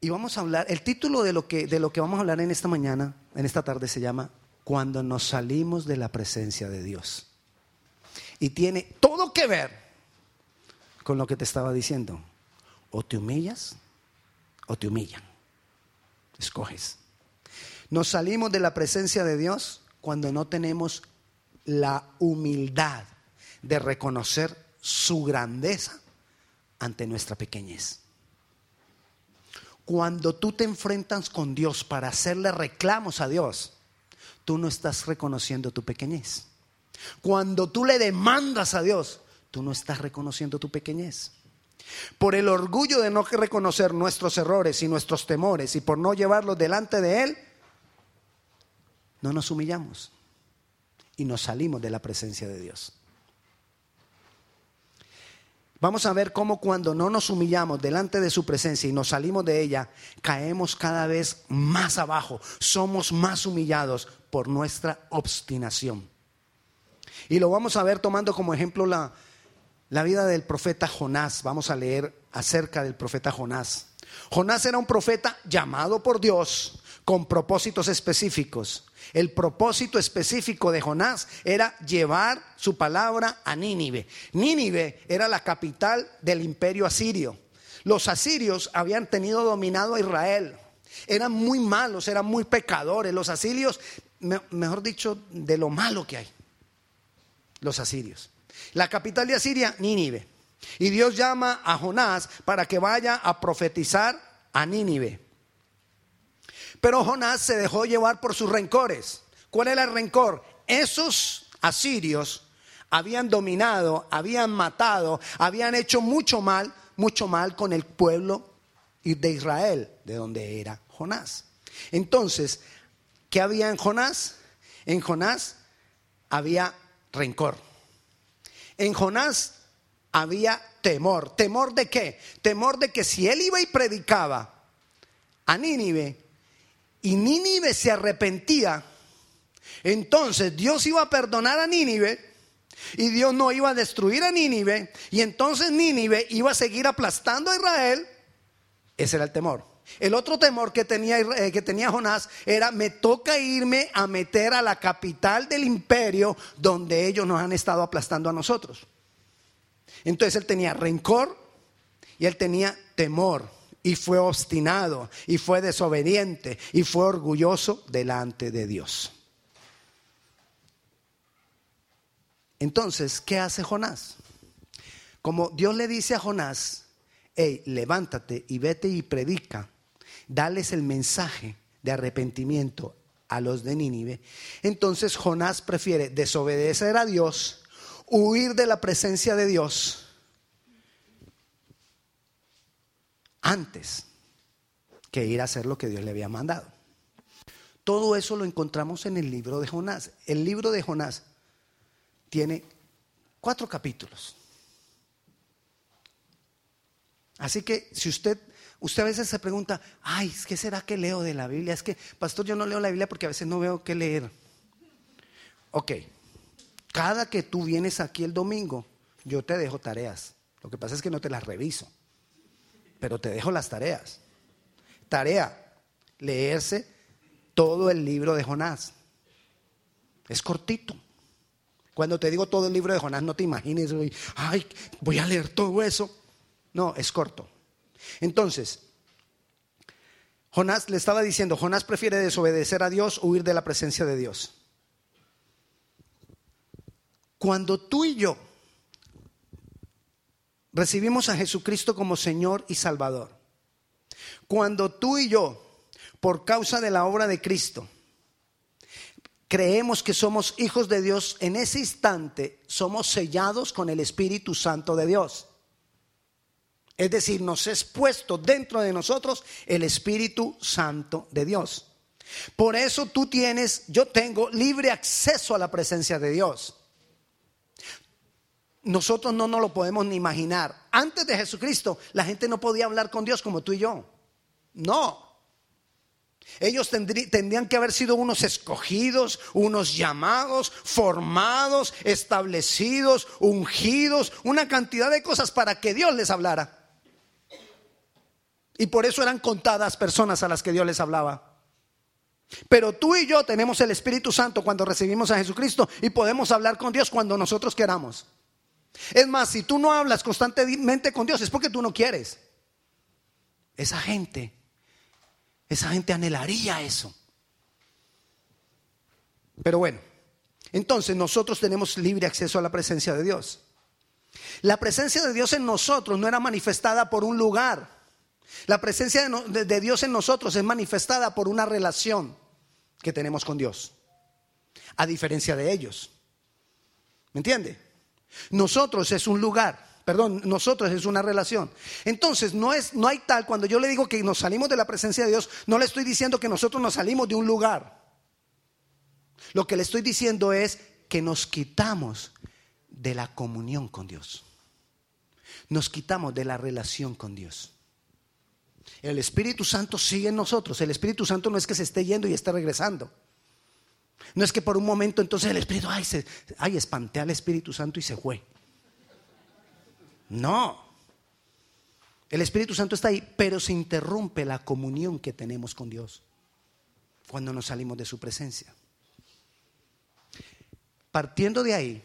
Y vamos a hablar, el título de lo, que, de lo que vamos a hablar en esta mañana, en esta tarde, se llama Cuando nos salimos de la presencia de Dios. Y tiene todo que ver con lo que te estaba diciendo. O te humillas o te humillan. Escoges. Nos salimos de la presencia de Dios cuando no tenemos la humildad de reconocer su grandeza ante nuestra pequeñez. Cuando tú te enfrentas con Dios para hacerle reclamos a Dios, tú no estás reconociendo tu pequeñez. Cuando tú le demandas a Dios, tú no estás reconociendo tu pequeñez. Por el orgullo de no reconocer nuestros errores y nuestros temores y por no llevarlos delante de Él, no nos humillamos y nos salimos de la presencia de Dios. Vamos a ver cómo cuando no nos humillamos delante de su presencia y nos salimos de ella, caemos cada vez más abajo, somos más humillados por nuestra obstinación. Y lo vamos a ver tomando como ejemplo la, la vida del profeta Jonás. Vamos a leer acerca del profeta Jonás. Jonás era un profeta llamado por Dios con propósitos específicos. El propósito específico de Jonás era llevar su palabra a Nínive. Nínive era la capital del imperio asirio. Los asirios habían tenido dominado a Israel. Eran muy malos, eran muy pecadores. Los asirios, mejor dicho, de lo malo que hay. Los asirios. La capital de Asiria, Nínive. Y Dios llama a Jonás para que vaya a profetizar a Nínive. Pero Jonás se dejó llevar por sus rencores. ¿Cuál era el rencor? Esos asirios habían dominado, habían matado, habían hecho mucho mal, mucho mal con el pueblo de Israel, de donde era Jonás. Entonces, ¿qué había en Jonás? En Jonás había rencor. En Jonás había temor. ¿Temor de qué? Temor de que si él iba y predicaba a Nínive, y Nínive se arrepentía, entonces Dios iba a perdonar a Nínive y Dios no iba a destruir a Nínive y entonces Nínive iba a seguir aplastando a Israel. Ese era el temor. El otro temor que tenía, eh, que tenía Jonás era, me toca irme a meter a la capital del imperio donde ellos nos han estado aplastando a nosotros. Entonces él tenía rencor y él tenía temor y fue obstinado y fue desobediente y fue orgulloso delante de Dios. Entonces, ¿qué hace Jonás? Como Dios le dice a Jonás, hey, levántate y vete y predica, dales el mensaje de arrepentimiento a los de Nínive. Entonces Jonás prefiere desobedecer a Dios, huir de la presencia de Dios antes que ir a hacer lo que Dios le había mandado. Todo eso lo encontramos en el libro de Jonás. El libro de Jonás tiene cuatro capítulos. Así que si usted, usted a veces se pregunta, ay, ¿qué será que leo de la Biblia? Es que, pastor, yo no leo la Biblia porque a veces no veo qué leer. Ok, cada que tú vienes aquí el domingo, yo te dejo tareas. Lo que pasa es que no te las reviso pero te dejo las tareas. Tarea, leerse todo el libro de Jonás. Es cortito. Cuando te digo todo el libro de Jonás, no te imagines, ay, voy a leer todo eso. No, es corto. Entonces, Jonás le estaba diciendo, Jonás prefiere desobedecer a Dios, huir de la presencia de Dios. Cuando tú y yo recibimos a Jesucristo como Señor y Salvador. Cuando tú y yo, por causa de la obra de Cristo, creemos que somos hijos de Dios, en ese instante somos sellados con el Espíritu Santo de Dios. Es decir, nos es puesto dentro de nosotros el Espíritu Santo de Dios. Por eso tú tienes, yo tengo libre acceso a la presencia de Dios nosotros no nos lo podemos ni imaginar. Antes de Jesucristo, la gente no podía hablar con Dios como tú y yo. No. Ellos tendrían que haber sido unos escogidos, unos llamados, formados, establecidos, ungidos, una cantidad de cosas para que Dios les hablara. Y por eso eran contadas personas a las que Dios les hablaba. Pero tú y yo tenemos el Espíritu Santo cuando recibimos a Jesucristo y podemos hablar con Dios cuando nosotros queramos. Es más, si tú no hablas constantemente con Dios es porque tú no quieres. Esa gente, esa gente anhelaría eso. Pero bueno, entonces nosotros tenemos libre acceso a la presencia de Dios. La presencia de Dios en nosotros no era manifestada por un lugar. La presencia de, Dios en nosotros es manifestada por una relación que tenemos con Dios. A diferencia de ellos. ¿Me entiende? Nosotros es un lugar. Perdón, nosotros es una relación. Entonces, no, es, no hay tal, cuando yo le digo que nos salimos de la presencia de Dios, no le estoy diciendo que nosotros nos salimos de un lugar. Lo que le estoy diciendo es que nos quitamos de la comunión con Dios. Nos quitamos de la relación con Dios. El Espíritu Santo sigue en nosotros. El Espíritu Santo no es que se esté yendo y esté regresando. No es que por un momento entonces el Espíritu, ay, se, ay espanté al Espíritu Santo y se fue. No. El Espíritu Santo está ahí, pero se interrumpe la comunión que tenemos con Dios cuando nos salimos de su presencia. Partiendo de ahí,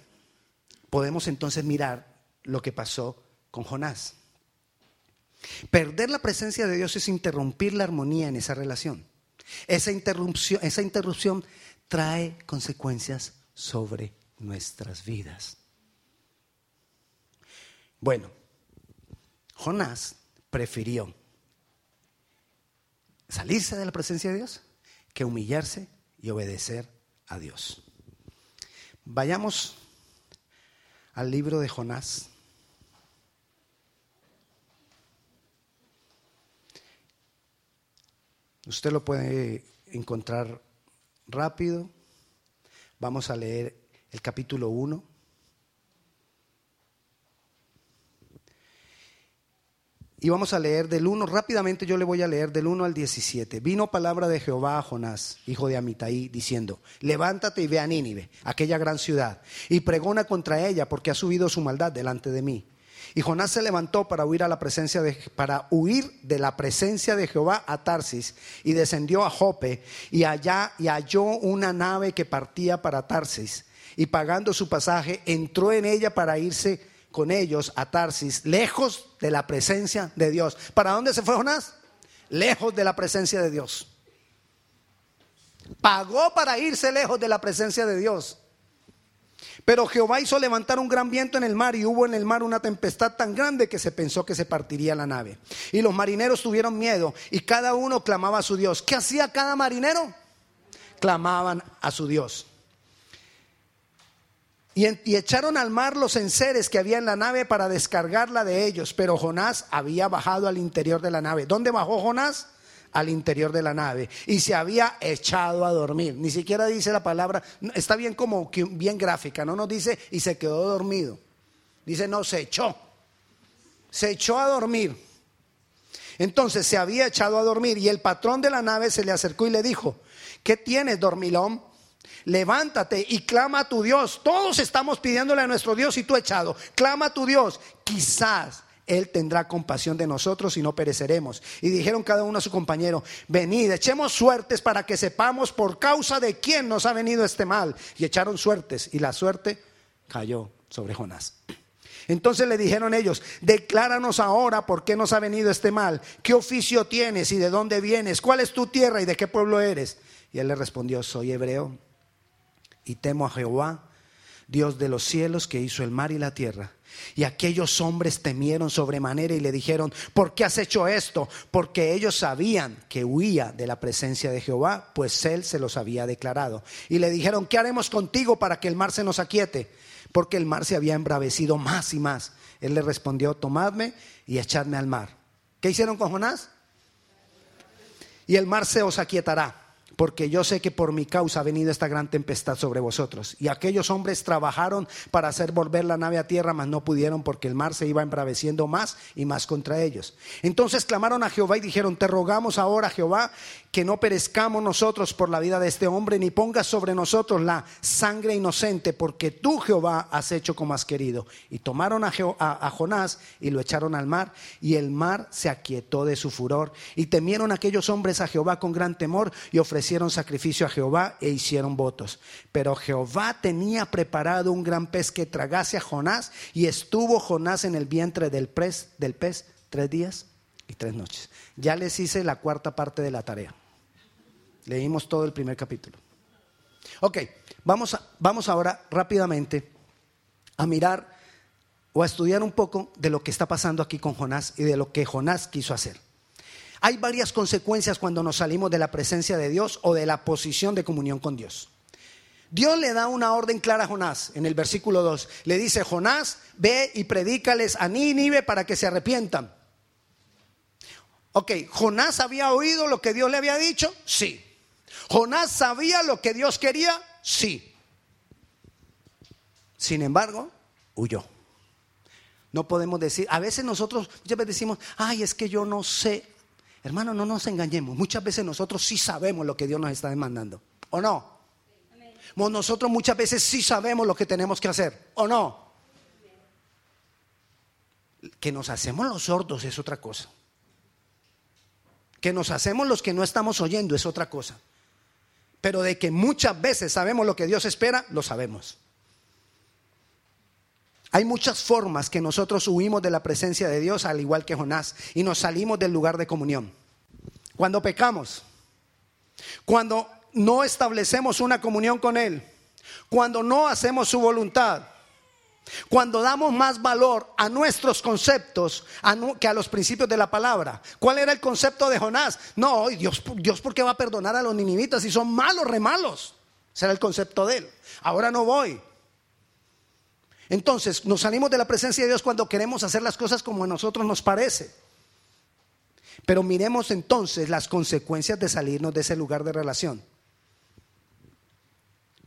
podemos entonces mirar lo que pasó con Jonás. Perder la presencia de Dios es interrumpir la armonía en esa relación. Esa interrupción, esa interrupción trae consecuencias sobre nuestras vidas. Bueno, Jonás prefirió salirse de la presencia de Dios que humillarse y obedecer a Dios. Vayamos al libro de Jonás. Usted lo puede encontrar rápido. Vamos a leer el capítulo 1. Y vamos a leer del 1, rápidamente yo le voy a leer del 1 al 17. Vino palabra de Jehová a Jonás, hijo de Amitai, diciendo, levántate y ve a Nínive, aquella gran ciudad, y pregona contra ella, porque ha subido su maldad delante de mí. Y Jonás se levantó para huir a la presencia de para huir de la presencia de Jehová a Tarsis y descendió a Jope y allá y halló una nave que partía para Tarsis y pagando su pasaje entró en ella para irse con ellos a Tarsis, lejos de la presencia de Dios. ¿Para dónde se fue Jonás? Lejos de la presencia de Dios. Pagó para irse lejos de la presencia de Dios. Pero Jehová hizo levantar un gran viento en el mar y hubo en el mar una tempestad tan grande que se pensó que se partiría la nave. Y los marineros tuvieron miedo y cada uno clamaba a su Dios. ¿Qué hacía cada marinero? Clamaban a su Dios. Y, echaron al mar los enseres que había en la nave para descargarla de ellos, pero Jonás había bajado al interior de la nave. ¿Dónde bajó Jonás? Al interior de la nave. Y se había echado a dormir. Ni siquiera dice la palabra, está bien como bien gráfica, no nos dice y se quedó dormido. Dice, no, se echó. Se echó a dormir. Entonces se había echado a dormir y el patrón de la nave se le acercó y le dijo, ¿qué tienes, dormilón? levántate y clama a tu Dios. Todos estamos pidiéndole a nuestro Dios y tú echado. Clama a tu Dios. Quizás Él tendrá compasión de nosotros y no pereceremos. Y dijeron cada uno a su compañero, venid, echemos suertes para que sepamos por causa de quién nos ha venido este mal. Y echaron suertes y la suerte cayó sobre Jonás. Entonces le dijeron ellos, decláranos ahora por qué nos ha venido este mal, qué oficio tienes y de dónde vienes, cuál es tu tierra y de qué pueblo eres. Y él le respondió, soy hebreo y temo a Jehová, Dios de los cielos, que hizo el mar y la tierra. Y aquellos hombres temieron sobremanera y le dijeron, ¿por qué has hecho esto? Porque ellos sabían que huía de la presencia de Jehová, pues él se los había declarado. Y le dijeron, ¿qué haremos contigo para que el mar se nos aquiete? Porque el mar se había embravecido más y más. Él le respondió, tomadme y echadme al mar. ¿Qué hicieron con Jonás? Y el mar se os aquietará porque yo sé que por mi causa ha venido esta gran tempestad sobre vosotros. Y aquellos hombres trabajaron para hacer volver la nave a tierra, mas no pudieron porque el mar se iba embraveciendo más y más contra ellos. Entonces clamaron a Jehová y dijeron, te rogamos ahora, Jehová, que no perezcamos nosotros por la vida de este hombre, ni pongas sobre nosotros la sangre inocente, porque tú, Jehová, has hecho como has querido. Y tomaron a, Jonás y lo echaron al mar, y el mar se aquietó de su furor. Y temieron aquellos hombres a Jehová con gran temor, y ofrecieron sacrificio a Jehová e hicieron votos. Pero Jehová tenía preparado un gran pez que tragase a Jonás, y estuvo Jonás en el vientre del pez, del pez tres días y tres noches. Ya les hice la cuarta parte de la tarea. Leímos todo el primer capítulo. Ok, vamos, vamos ahora rápidamente a mirar o a estudiar un poco de lo que está pasando aquí con Jonás y de lo que Jonás quiso hacer. Hay varias consecuencias cuando nos salimos de la presencia de Dios o de la posición de comunión con Dios. Dios le da una orden clara a Jonás en el versículo 2. Le dice, Jonás, ve y predícales a Nínive para que se arrepientan. Ok, ¿Jonás había oído lo que Dios le había dicho? Sí. ¿Jonás sabía lo que Dios quería? Sí. Sin embargo, huyó. No podemos decir, a veces nosotros veces decimos, ay, es que yo no sé. Hermano, no nos engañemos. Muchas veces nosotros sí sabemos lo que Dios nos está demandando. ¿O no? Nosotros muchas veces sí sabemos lo que tenemos que hacer. ¿O no? Que nos hacemos los sordos es otra cosa. Que nos hacemos los que no estamos oyendo es otra cosa. Pero de que muchas veces sabemos lo que Dios espera, lo sabemos. Hay muchas formas que nosotros huimos de la presencia de Dios, al igual que Jonás, y nos salimos del lugar de comunión. Cuando pecamos, cuando no establecemos una comunión con Él, cuando no hacemos su voluntad, cuando damos más valor a nuestros conceptos que a los principios de la palabra. ¿Cuál era el concepto de Jonás? No, Dios, Dios ¿por qué va a perdonar a los ninivitas si son malos, remalos? Ese era el concepto de él. Ahora no voy. Entonces, nos salimos de la presencia de Dios cuando queremos hacer las cosas como a nosotros nos parece. Pero miremos entonces las consecuencias de salirnos de ese lugar de relación.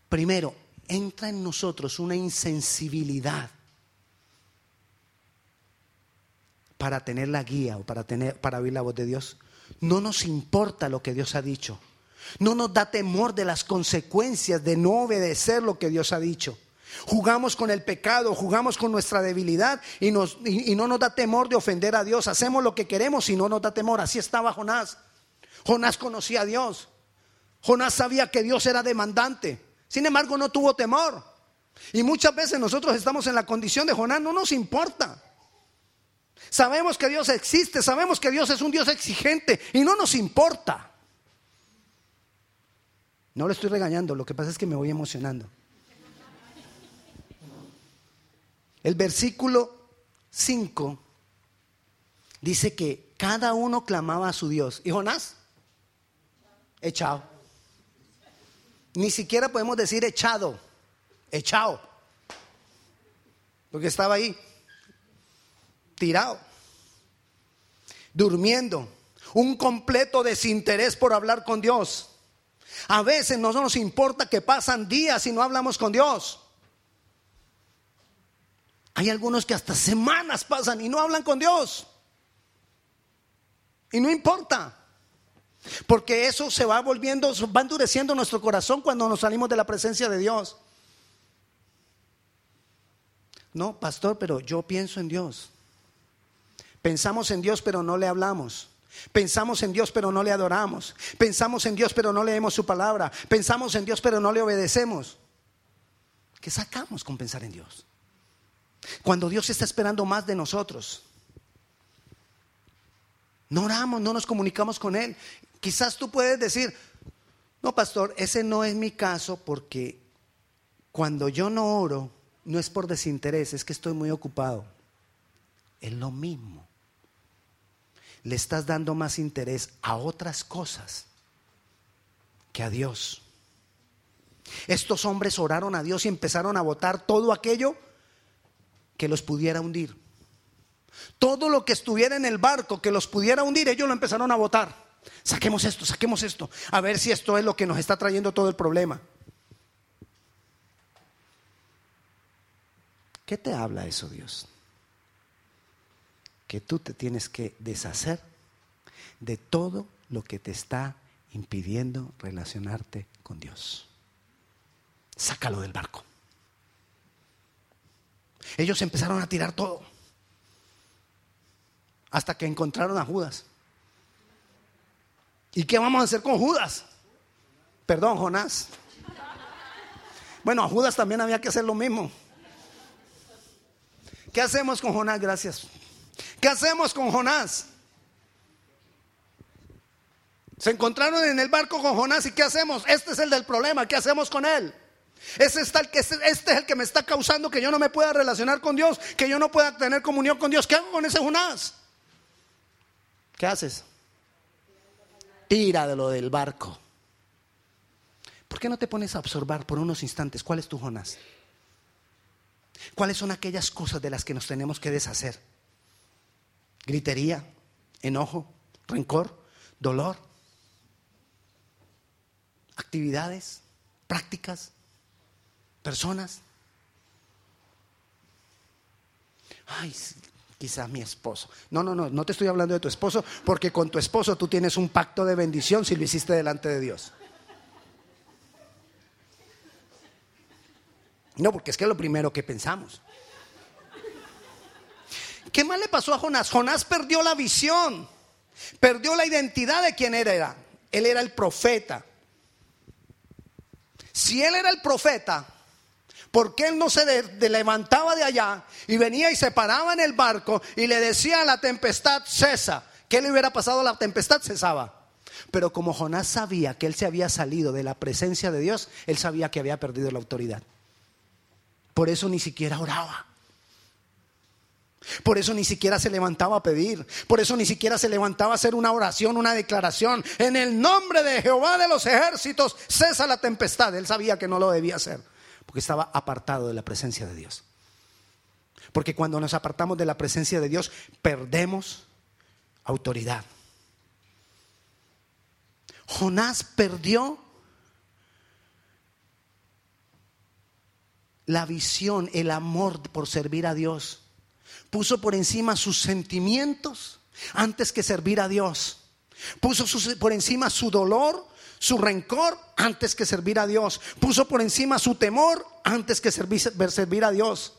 Primero, entra en nosotros una insensibilidad para tener la guía o para, tener, para oír la voz de Dios. No nos importa lo que Dios ha dicho. No nos da temor de las consecuencias de no obedecer lo que Dios ha dicho. Jugamos con el pecado, jugamos con nuestra debilidad y, no nos da temor de ofender a Dios. Hacemos lo que queremos y no nos da temor. Así estaba Jonás. Jonás conocía a Dios. Jonás sabía que Dios era demandante. Sin embargo, no tuvo temor. Y muchas veces nosotros estamos en la condición de Jonás, no nos importa. Sabemos que Dios existe, sabemos que Dios es un Dios exigente y no nos importa. No le estoy regañando, lo que pasa es que me voy emocionando. El versículo 5 dice que cada uno clamaba a su Dios. ¿Y Jonás? Echado. Ni siquiera podemos decir echado, echado. Porque estaba ahí, tirado, durmiendo, un completo desinterés por hablar con Dios. A veces no nos importa que pasan días y no hablamos con Dios. Hay algunos que hasta semanas pasan y no hablan con Dios. Y no importa. Porque eso se va volviendo, va endureciendo nuestro corazón cuando nos salimos de la presencia de Dios. No, pastor, pero yo pienso en Dios. Pensamos en Dios, pero no le hablamos. Pensamos en Dios, pero no le adoramos. Pensamos en Dios, pero no leemos su palabra. Pensamos en Dios, pero no le obedecemos. ¿Qué sacamos con pensar en Dios? Cuando Dios está esperando más de nosotros. No oramos, no nos comunicamos con Él. Quizás tú puedes decir, no, pastor, ese no es mi caso porque cuando yo no oro, no es por desinterés, es que estoy muy ocupado. Es lo mismo. Le estás dando más interés a otras cosas que a Dios. Estos hombres oraron a Dios y empezaron a votar todo aquello que los pudiera hundir. Todo lo que estuviera en el barco que los pudiera hundir, ellos lo empezaron a votar. Saquemos esto, saquemos esto. A ver si esto es lo que nos está trayendo todo el problema. ¿Qué te habla eso, Dios? Que tú te tienes que deshacer de todo lo que te está impidiendo relacionarte con Dios. Sácalo del barco. Ellos empezaron a tirar todo. Hasta que encontraron a Judas. ¿Y qué vamos a hacer con Judas? Perdón, Jonás. Bueno, a Judas también había que hacer lo mismo. ¿Qué hacemos con Jonás? Gracias. ¿Qué hacemos con Jonás? Se encontraron en el barco con Jonás y ¿qué hacemos? Este es el del problema, ¿qué hacemos con él? Este es el que me está causando que yo no me pueda relacionar con Dios, que yo no pueda tener comunión con Dios. ¿Qué hago con ese Jonás? ¿Qué haces? Tira de lo del barco. ¿Por qué no te pones a observar por unos instantes cuál es tu Jonás? ¿Cuáles son aquellas cosas de las que nos tenemos que deshacer? Gritería, enojo, rencor, dolor, actividades, prácticas, personas. Ay, quizás mi esposo. No, no, no, no te estoy hablando de tu esposo, porque con tu esposo tú tienes un pacto de bendición si lo hiciste delante de Dios. No, porque es que es lo primero que pensamos. ¿Qué más le pasó a Jonás? Jonás perdió la visión, perdió la identidad de quién era. Él era el profeta. Si él era el profeta, ¿por qué él no se levantaba de allá y venía y se paraba en el barco y le decía a la tempestad, cesa? ¿Qué le hubiera pasado a la tempestad? Cesaba. Pero como Jonás sabía que él se había salido de la presencia de Dios, él sabía que había perdido la autoridad. Por eso ni siquiera oraba. Por eso ni siquiera se levantaba a pedir. Por eso ni siquiera se levantaba a hacer una oración, una declaración. En el nombre de Jehová de los ejércitos, cesa la tempestad. Él sabía que no lo debía hacer. Porque estaba apartado de la presencia de Dios. Porque cuando nos apartamos de la presencia de Dios, perdemos autoridad. Jonás perdió la visión, el amor por servir a Dios. Puso por encima sus sentimientos antes que servir a Dios. Puso por encima su dolor, su rencor antes que servir a Dios. Puso por encima su temor antes que servir, servir a Dios.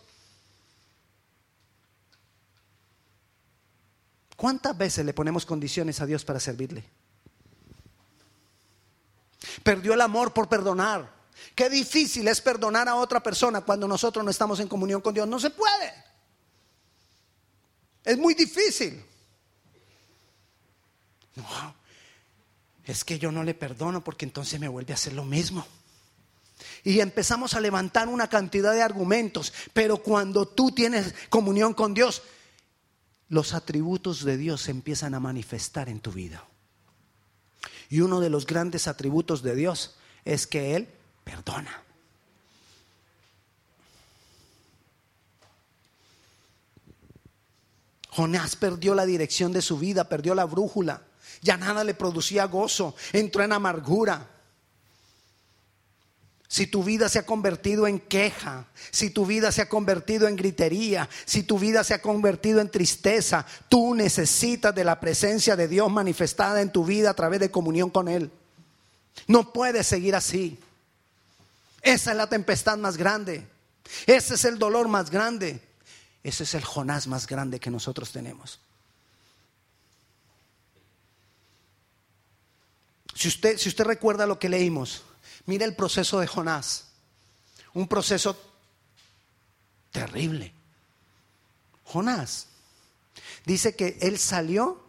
¿Cuántas veces le ponemos condiciones a Dios para servirle? Perdió el amor por perdonar. Qué difícil es perdonar a otra persona cuando nosotros no estamos en comunión con Dios. No se puede. Es muy difícil. No, es que yo no le perdono porque entonces me vuelve a hacer lo mismo. Y empezamos a levantar una cantidad de argumentos, pero cuando tú tienes comunión con Dios, los atributos de Dios se empiezan a manifestar en tu vida. Y uno de los grandes atributos de Dios es que Él perdona. Jonás perdió la dirección de su vida, perdió la brújula. Ya nada le producía gozo, entró en amargura. Si tu vida se ha convertido en queja, si tu vida se ha convertido en gritería, si tu vida se ha convertido en tristeza, tú necesitas de la presencia de Dios manifestada en tu vida a través de comunión con Él. No puedes seguir así. Esa es la tempestad más grande. Ese es el dolor más grande. Ese es el Jonás más grande que nosotros tenemos. Si usted, si usted recuerda lo que leímos, mire el proceso de Jonás. Un proceso terrible. Jonás dice que él salió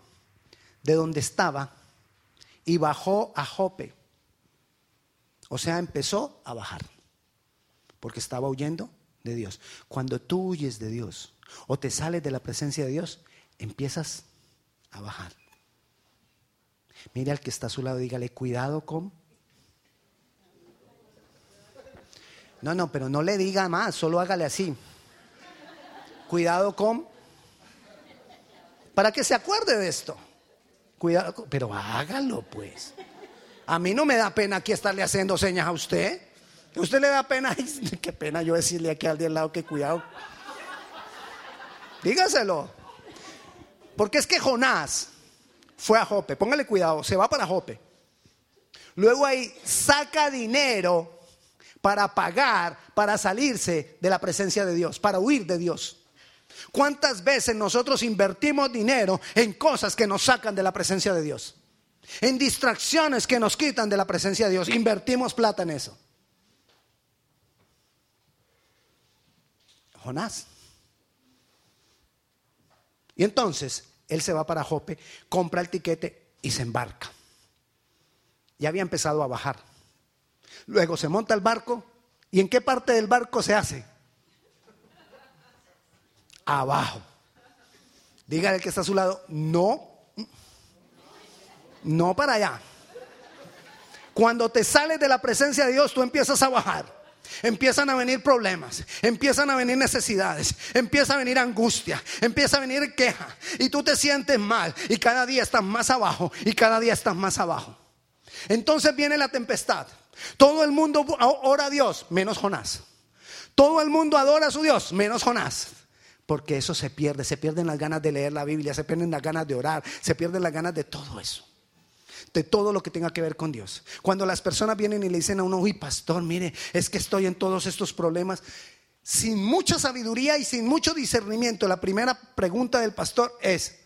de donde estaba y bajó a Jope. O sea, empezó a bajar, porque estaba huyendo de Dios. Cuando tú huyes de Dios o te sales de la presencia de Dios, empiezas a bajar. Mire al que está a su lado, dígale, cuidado con... No, no, pero no le diga más, solo hágale así. Cuidado con... Para que se acuerde de esto. Cuidado, pero hágalo pues. A mí no me da pena aquí estarle haciendo señas a usted. ¿A usted le da pena? qué pena yo decirle aquí al de al lado que cuidado. Dígaselo. Porque es que Jonás fue a Jope. Póngale cuidado, se va para Jope. Luego ahí saca dinero para pagar, para salirse de la presencia de Dios, para huir de Dios. ¿Cuántas veces nosotros invertimos dinero en cosas que nos sacan de la presencia de Dios? En distracciones que nos quitan de la presencia de Dios. Invertimos plata en eso. Jonás. Y entonces él se va para Jope, compra el tiquete y se embarca. Ya había empezado a bajar. Luego se monta el barco. ¿Y en qué parte del barco se hace? Abajo. Dígale que está a su lado, no, no para allá. Cuando te sales de la presencia de Dios, tú empiezas a bajar. Empiezan a venir problemas, empiezan a venir necesidades, empieza a venir angustia, empieza a venir queja y tú te sientes mal y cada día estás más abajo y cada día estás más abajo. Entonces viene la tempestad. Todo el mundo ora a Dios, menos Jonás. Todo el mundo adora a su Dios, menos Jonás. Porque eso se pierde, se pierden las ganas de leer la Biblia, se pierden las ganas de orar, se pierden las ganas de todo eso de todo lo que tenga que ver con Dios. Cuando las personas vienen y le dicen a uno, uy, pastor, mire, es que estoy en todos estos problemas, sin mucha sabiduría y sin mucho discernimiento, la primera pregunta del pastor es,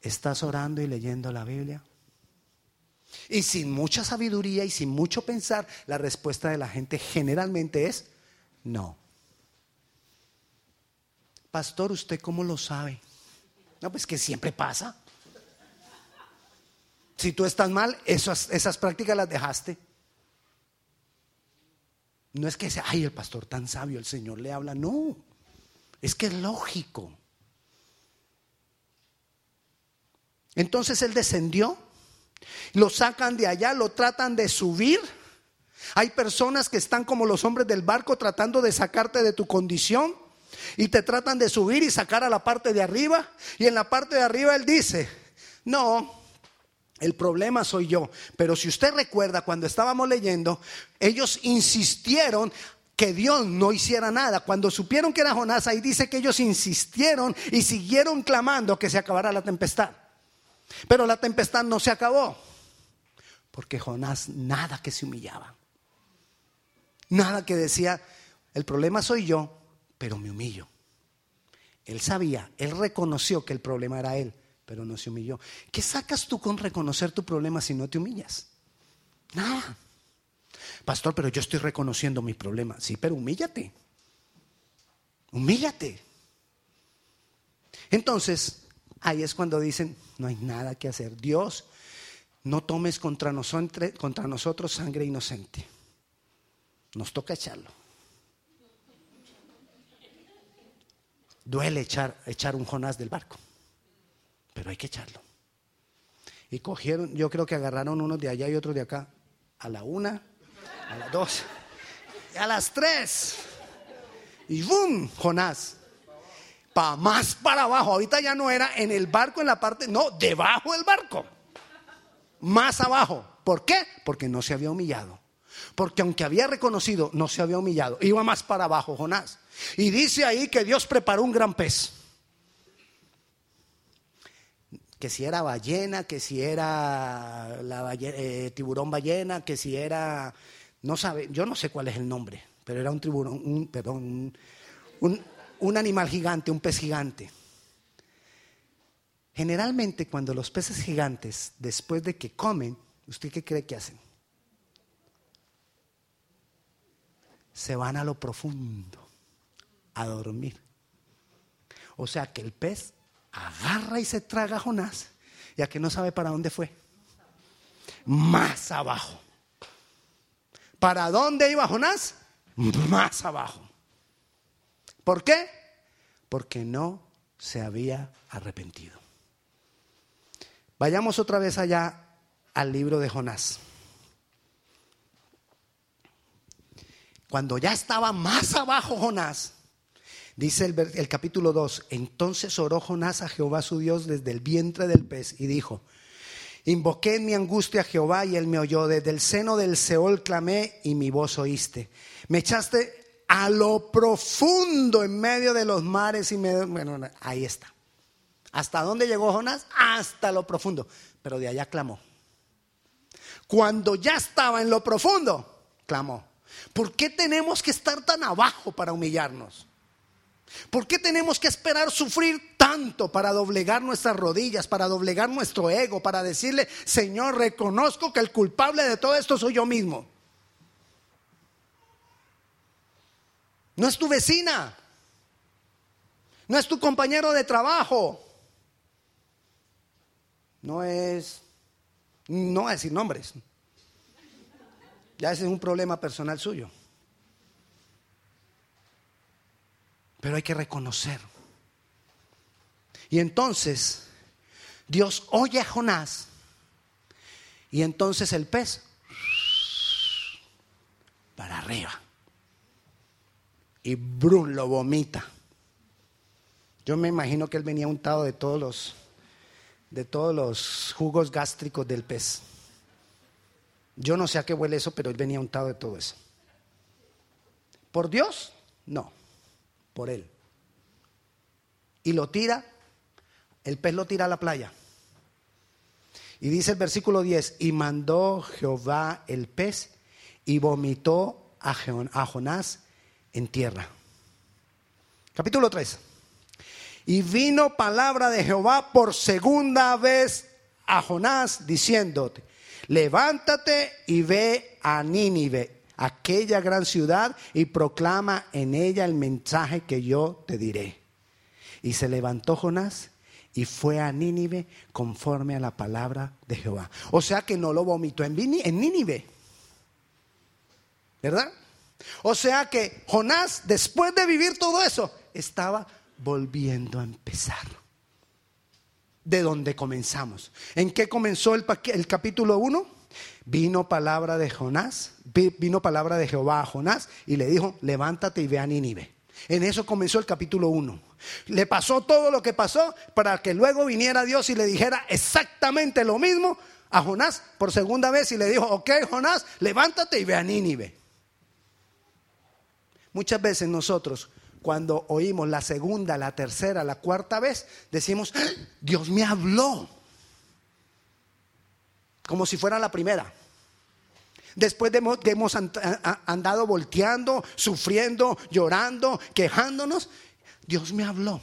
¿estás orando y leyendo la Biblia? Y sin mucha sabiduría y sin mucho pensar, la respuesta de la gente generalmente es no. Pastor, ¿usted cómo lo sabe? No, pues que siempre pasa. Si tú estás mal, esas, prácticas las dejaste. No es que sea, ay, el pastor tan sabio, el Señor le habla. No, es que es lógico. Entonces él descendió, lo sacan de allá, lo tratan de subir. Hay personas que están como los hombres del barco tratando de sacarte de tu condición y te tratan de subir y sacar a la parte de arriba. Y en la parte de arriba él dice, no, el problema soy yo. Pero si usted recuerda, cuando estábamos leyendo, ellos insistieron que Dios no hiciera nada. Cuando supieron que era Jonás, ahí dice que ellos insistieron y siguieron clamando que se acabara la tempestad. Pero la tempestad no se acabó. Porque Jonás nada que se humillaba. Nada que decía, el problema soy yo, pero me humillo. Él sabía, él reconoció que el problema era él pero no se humilló. ¿Qué sacas tú con reconocer tu problema si no te humillas? Nada. Pastor, pero yo estoy reconociendo mi problema. Sí, pero humíllate. Humíllate. Entonces, ahí es cuando dicen, no hay nada que hacer. Dios, no tomes contra, nosotros, sangre inocente. Nos toca echarlo. Duele echar un Jonás del barco pero hay que echarlo. Y cogieron, yo creo que agarraron unos de allá y otros de acá, a la una, a las dos, a las tres. Y ¡bum! Jonás. Pa más para abajo. Ahorita ya no era en el barco, en la parte, no, debajo del barco. Más abajo. ¿Por qué? Porque no se había humillado. Porque aunque había reconocido, no se había humillado. Iba más para abajo Jonás. Y dice ahí que Dios preparó un gran pez que si era ballena, que si era eh, tiburón ballena, que si era, no sabe, yo no sé cuál es el nombre, pero era un tiburón, un, perdón, un animal gigante, un pez gigante. Generalmente cuando los peces gigantes, después de que comen, ¿usted qué cree que hacen? Se van a lo profundo, a dormir. O sea que el pez agarra y se traga Jonás, ya que no sabe para dónde fue. Más abajo. ¿Para dónde iba Jonás? Más abajo. ¿Por qué? Porque no se había arrepentido. Vayamos otra vez allá al libro de Jonás. Cuando ya estaba más abajo Jonás, Dice el, capítulo 2, entonces oró Jonás a Jehová su Dios desde el vientre del pez y dijo, Invoqué en mi angustia a Jehová y él me oyó. Desde el seno del Seol clamé y mi voz oíste. Me echaste a lo profundo en medio de los mares y me... Bueno, ahí está. ¿Hasta dónde llegó Jonás? Hasta lo profundo. Pero de allá clamó. Cuando ya estaba en lo profundo, clamó. ¿Por qué tenemos que estar tan abajo para humillarnos? ¿Por qué tenemos que esperar sufrir tanto para doblegar nuestras rodillas, para doblegar nuestro ego, para decirle, Señor, reconozco que el culpable de todo esto soy yo mismo? No es tu vecina, no es tu compañero de trabajo, no es, no voy a decir nombres, ya ese es un problema personal suyo. Pero hay que reconocer. Y entonces Dios oye a Jonás y entonces el pez para arriba. Y Brun lo vomita. Yo me imagino que él venía untado de todos los de todos los jugos gástricos del pez. Yo no sé a qué huele eso, pero él venía untado de todo eso. ¿Por Dios? No, por él. Y lo tira, el pez lo tira a la playa. Y dice el versículo 10, y mandó Jehová el pez y vomitó a Jonás en tierra. Capítulo 3. Y vino palabra de Jehová por segunda vez a Jonás diciéndote, levántate y ve a Nínive, aquella gran ciudad, y proclama en ella el mensaje que yo te diré. Y se levantó Jonás y fue a Nínive conforme a la palabra de Jehová. O sea que no lo vomitó en Nínive. ¿Verdad? O sea que Jonás, después de vivir todo eso, estaba volviendo a empezar de donde comenzamos. ¿En qué comenzó el, el capítulo 1? Vino palabra de Jonás, vino palabra de Jehová a Jonás y le dijo, levántate y ve a Nínive. En eso comenzó el capítulo 1. Le pasó todo lo que pasó para que luego viniera Dios y le dijera exactamente lo mismo a Jonás por segunda vez y le dijo, ok Jonás, levántate y ve a Nínive. Muchas veces nosotros cuando oímos la segunda, la tercera, la cuarta vez, decimos, ¡Ah! Dios me habló. Como si fuera la primera. Después de hemos andado volteando, sufriendo, llorando, quejándonos, Dios me habló.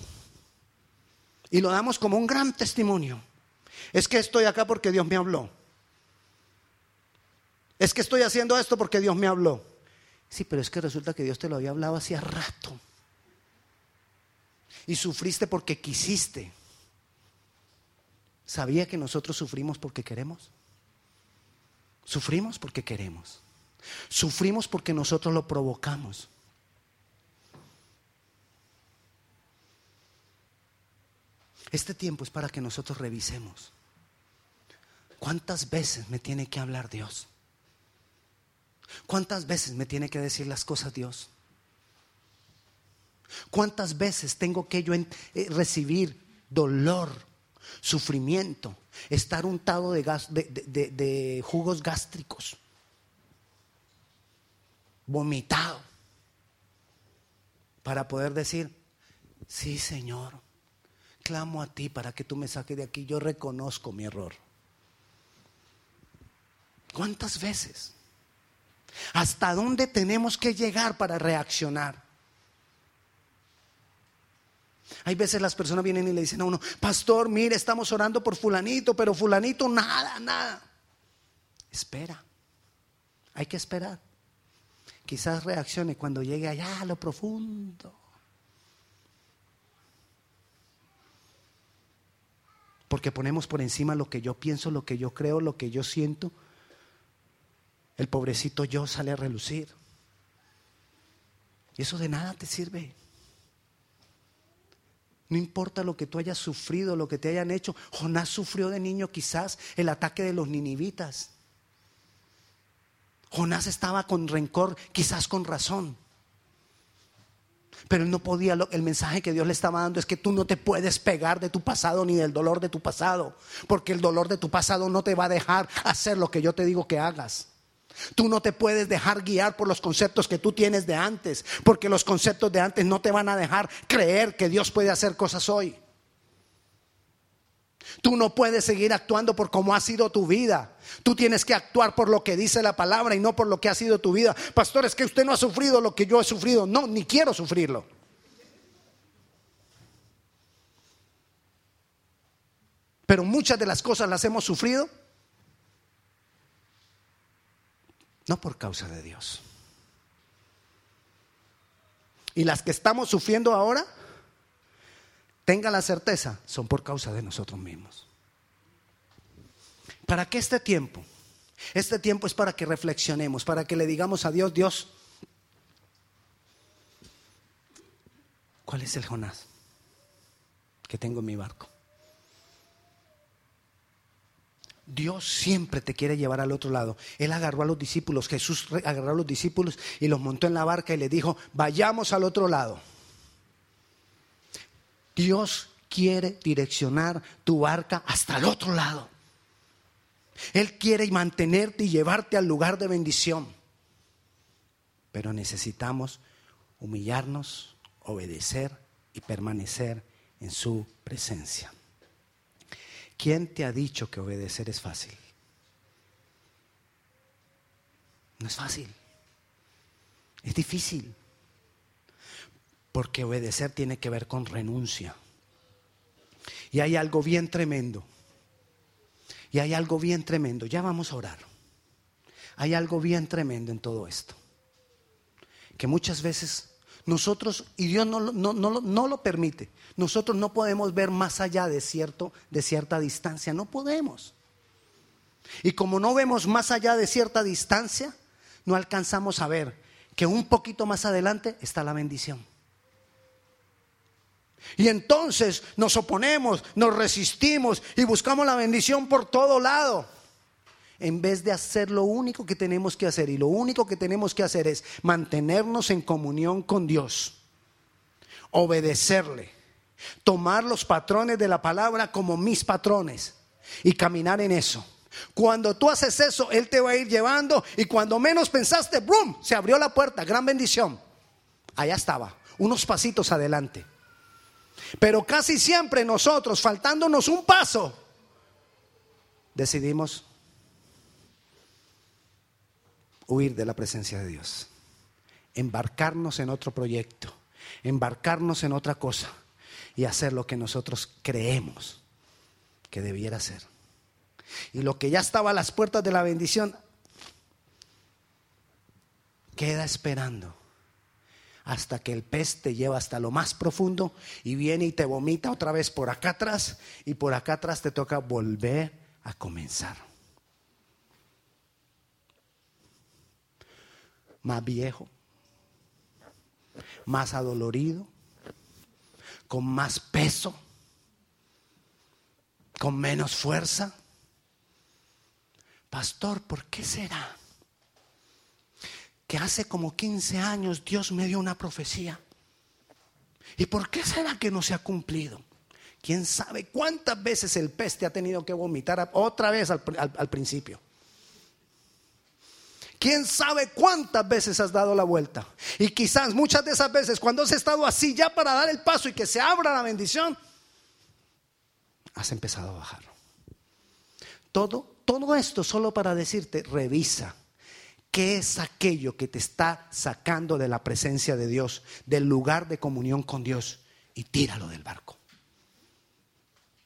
Y lo damos como un gran testimonio. Es que estoy acá porque Dios me habló. Es que estoy haciendo esto porque Dios me habló. Sí, pero es que resulta que Dios te lo había hablado hacía rato y sufriste porque quisiste. ¿Sabía que nosotros sufrimos porque queremos? Sufrimos porque queremos. Sufrimos porque nosotros lo provocamos. Este tiempo es para que nosotros revisemos. ¿Cuántas veces me tiene que hablar Dios? ¿Cuántas veces me tiene que decir las cosas Dios? ¿Cuántas veces tengo que yo eh, recibir dolor, sufrimiento, estar untado de, de jugos gástricos, vomitado, para poder decir, sí Señor, clamo a ti para que tú me saques de aquí, yo reconozco mi error. ¿Cuántas veces? ¿Hasta dónde tenemos que llegar para reaccionar? Hay veces las personas vienen y le dicen a uno, pastor, mire, estamos orando por fulanito, pero fulanito nada, nada. Espera, hay que esperar. Quizás reaccione cuando llegue allá a lo profundo. Porque ponemos por encima lo que yo pienso, lo que yo creo, lo que yo siento. El pobrecito yo sale a relucir. Y eso de nada te sirve. No importa lo que tú hayas sufrido, lo que te hayan hecho. Jonás sufrió de niño quizás el ataque de los ninivitas. Jonás estaba con rencor, quizás con razón. Pero él no podía, el mensaje que Dios le estaba dando es que tú no te puedes pegar de tu pasado ni del dolor de tu pasado, porque el dolor de tu pasado no te va a dejar hacer lo que yo te digo que hagas. Tú no te puedes dejar guiar por los conceptos que tú tienes de antes, porque los conceptos de antes no te van a dejar creer que Dios puede hacer cosas hoy. Tú no puedes seguir actuando por cómo ha sido tu vida. Tú tienes que actuar por lo que dice la palabra y no por lo que ha sido tu vida. Pastor, es que usted no ha sufrido lo que yo he sufrido. No, ni quiero sufrirlo. Pero muchas de las cosas las hemos sufrido no por causa de Dios. Y las que estamos sufriendo ahora tenga la certeza, son por causa de nosotros mismos. ¿Para qué este tiempo? Este tiempo es para que reflexionemos, para que le digamos a Dios, Dios, ¿cuál es el Jonás que tengo en mi barco? Dios siempre te quiere llevar al otro lado. Él agarró a los discípulos, Jesús agarró a los discípulos y los montó en la barca y le dijo, vayamos al otro lado. Dios quiere direccionar tu barca hasta el otro lado. Él quiere mantenerte y llevarte al lugar de bendición. Pero necesitamos humillarnos, obedecer y permanecer en su presencia. ¿Quién te ha dicho que obedecer es fácil? No es fácil. Es difícil. Porque obedecer tiene que ver con renuncia. Y hay algo bien tremendo. Y hay algo bien tremendo. Ya vamos a orar. Hay algo bien tremendo en todo esto. Que muchas veces nosotros, y Dios no, no, no, lo permite, nosotros no podemos ver más allá de, cierto, de cierta distancia. No podemos. Y como no vemos más allá de cierta distancia, no alcanzamos a ver que un poquito más adelante está la bendición. Y entonces nos oponemos, nos resistimos y buscamos la bendición por todo lado. En vez de hacer lo único que tenemos que hacer. Y lo único que tenemos que hacer es mantenernos en comunión con Dios. Obedecerle. Tomar los patrones de la palabra como mis patrones. Y caminar en eso. Cuando tú haces eso, Él te va a ir llevando. Y cuando menos pensaste, ¡brum! Se abrió la puerta. Gran bendición. Allá estaba. Unos pasitos adelante. Pero casi siempre nosotros, faltándonos un paso, decidimos huir de la presencia de Dios, embarcarnos en otro proyecto, embarcarnos en otra cosa y hacer lo que nosotros creemos que debiera ser. Y lo que ya estaba a las puertas de la bendición queda esperando hasta que el pez te lleva hasta lo más profundo y viene y te vomita otra vez por acá atrás y por acá atrás te toca volver a comenzar. Más viejo, más adolorido, con más peso, con menos fuerza. Pastor, ¿por qué será? que hace como 15 años Dios me dio una profecía. ¿Y por qué será que no se ha cumplido? ¿Quién sabe cuántas veces el peste ha tenido que vomitar otra vez al, al principio? ¿Quién sabe cuántas veces has dado la vuelta? Y quizás muchas de esas veces cuando has estado así ya para dar el paso y que se abra la bendición, has empezado a bajar. Todo, todo esto solo para decirte, revisa ¿Qué es aquello que te está sacando de la presencia de Dios, del lugar de comunión con Dios? Y tíralo del barco.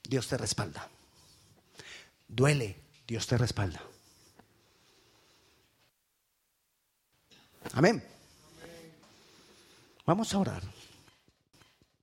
Dios te respalda. Duele, Dios te respalda. Amén. Vamos a orar.